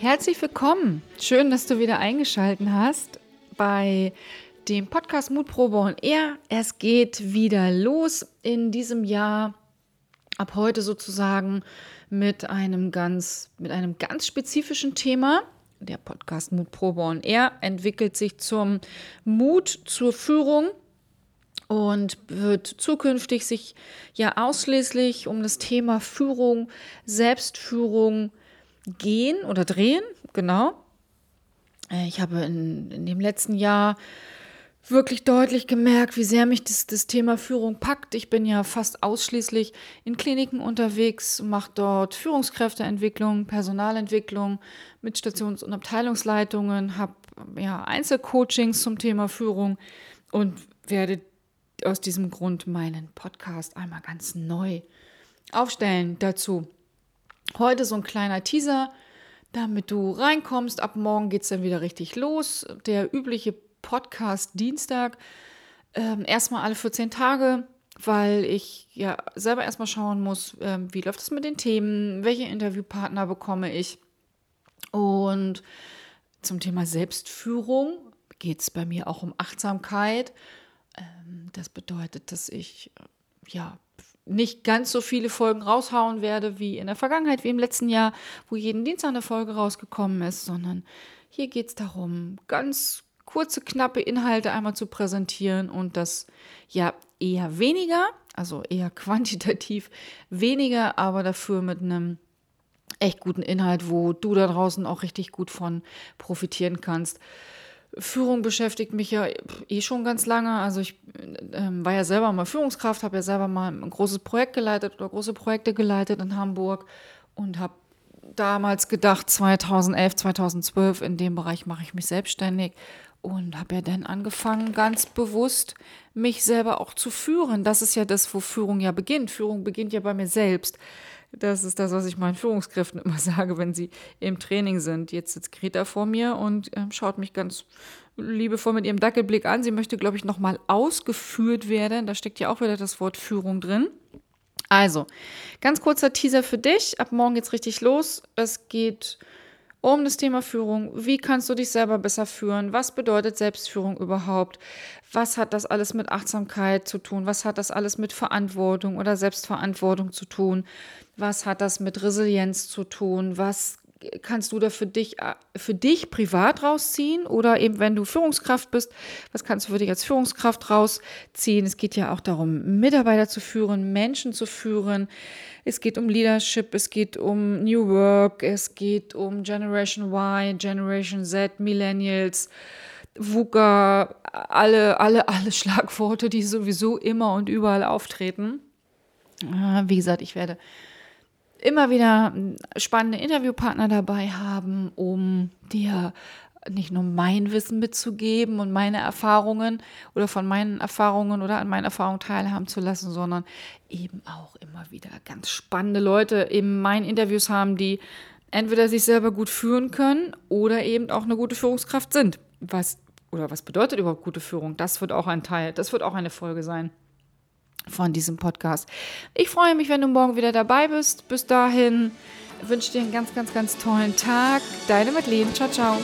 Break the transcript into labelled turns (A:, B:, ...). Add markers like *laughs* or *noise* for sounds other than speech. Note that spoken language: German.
A: Herzlich willkommen. Schön, dass du wieder eingeschaltet hast bei dem Podcast Mutprobe und er. Es geht wieder los in diesem Jahr. Ab heute sozusagen mit einem ganz, mit einem ganz spezifischen Thema. Der Podcast Mutprobe und er entwickelt sich zum Mut zur Führung und wird zukünftig sich ja ausschließlich um das Thema Führung, Selbstführung, gehen oder drehen, genau. Äh, ich habe in, in dem letzten Jahr wirklich deutlich gemerkt, wie sehr mich das, das Thema Führung packt. Ich bin ja fast ausschließlich in Kliniken unterwegs, mache dort Führungskräfteentwicklung, Personalentwicklung mit Stations- und Abteilungsleitungen, habe ja Einzelcoachings zum Thema Führung und werde aus diesem Grund meinen Podcast einmal ganz neu aufstellen dazu. Heute so ein kleiner Teaser, damit du reinkommst. Ab morgen geht es dann wieder richtig los. Der übliche Podcast Dienstag. Ähm, erstmal alle 14 Tage, weil ich ja selber erstmal schauen muss, ähm, wie läuft es mit den Themen, welche Interviewpartner bekomme ich. Und zum Thema Selbstführung geht es bei mir auch um Achtsamkeit. Ähm, das bedeutet, dass ich ja nicht ganz so viele Folgen raushauen werde wie in der Vergangenheit, wie im letzten Jahr, wo jeden Dienstag eine Folge rausgekommen ist, sondern hier geht es darum, ganz kurze, knappe Inhalte einmal zu präsentieren und das ja eher weniger, also eher *laughs* quantitativ weniger, aber dafür mit einem echt guten Inhalt, wo du da draußen auch richtig gut von profitieren kannst. Führung beschäftigt mich ja eh schon ganz lange. Also ich äh, war ja selber mal Führungskraft, habe ja selber mal ein großes Projekt geleitet oder große Projekte geleitet in Hamburg und habe damals gedacht, 2011, 2012, in dem Bereich mache ich mich selbstständig und habe ja dann angefangen, ganz bewusst mich selber auch zu führen. Das ist ja das, wo Führung ja beginnt. Führung beginnt ja bei mir selbst. Das ist das, was ich meinen Führungskräften immer *laughs* sage, wenn sie im Training sind. Jetzt sitzt Greta vor mir und äh, schaut mich ganz liebevoll mit ihrem Dackelblick an. Sie möchte, glaube ich, nochmal ausgeführt werden. Da steckt ja auch wieder das Wort Führung drin. Also, ganz kurzer Teaser für dich. Ab morgen geht's richtig los. Es geht um das Thema Führung. Wie kannst du dich selber besser führen? Was bedeutet Selbstführung überhaupt? Was hat das alles mit Achtsamkeit zu tun? Was hat das alles mit Verantwortung oder Selbstverantwortung zu tun? Was hat das mit Resilienz zu tun? Was kannst du da für dich, äh, für dich privat rausziehen oder eben wenn du Führungskraft bist, was kannst du für dich als Führungskraft rausziehen? Es geht ja auch darum, Mitarbeiter zu führen, Menschen zu führen. Es geht um Leadership, es geht um New Work, es geht um Generation Y, Generation Z, Millennials. VUCA, alle, alle, alle Schlagworte, die sowieso immer und überall auftreten. Äh, wie gesagt, ich werde immer wieder spannende Interviewpartner dabei haben, um dir nicht nur mein Wissen mitzugeben und meine Erfahrungen oder von meinen Erfahrungen oder an meinen Erfahrungen teilhaben zu lassen, sondern eben auch immer wieder ganz spannende Leute in meinen Interviews haben, die entweder sich selber gut führen können oder eben auch eine gute Führungskraft sind. Was oder was bedeutet überhaupt gute Führung? Das wird auch ein Teil, das wird auch eine Folge sein von diesem Podcast. Ich freue mich, wenn du morgen wieder dabei bist. Bis dahin wünsche ich dir einen ganz, ganz, ganz tollen Tag. Deine Madeleine. Ciao, ciao.